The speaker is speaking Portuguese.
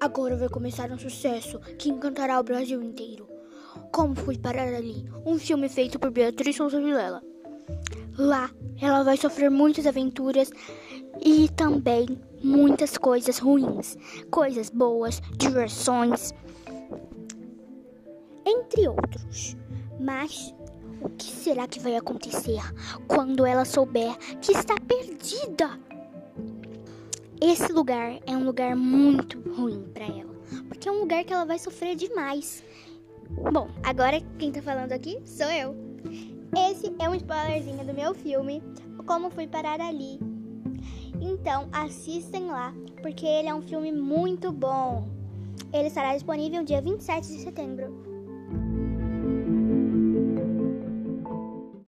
Agora vai começar um sucesso que encantará o Brasil inteiro. Como fui parar ali? Um filme feito por Beatriz Souza Vilela. Lá, ela vai sofrer muitas aventuras e também muitas coisas ruins, coisas boas, diversões, entre outros. Mas o que será que vai acontecer quando ela souber que está perdida? Esse lugar é um lugar muito ruim para ela, porque é um lugar que ela vai sofrer demais. Bom, agora quem tá falando aqui sou eu. Esse é um spoilerzinho do meu filme, Como Fui Parar Ali. Então assistem lá, porque ele é um filme muito bom. Ele estará disponível dia 27 de setembro.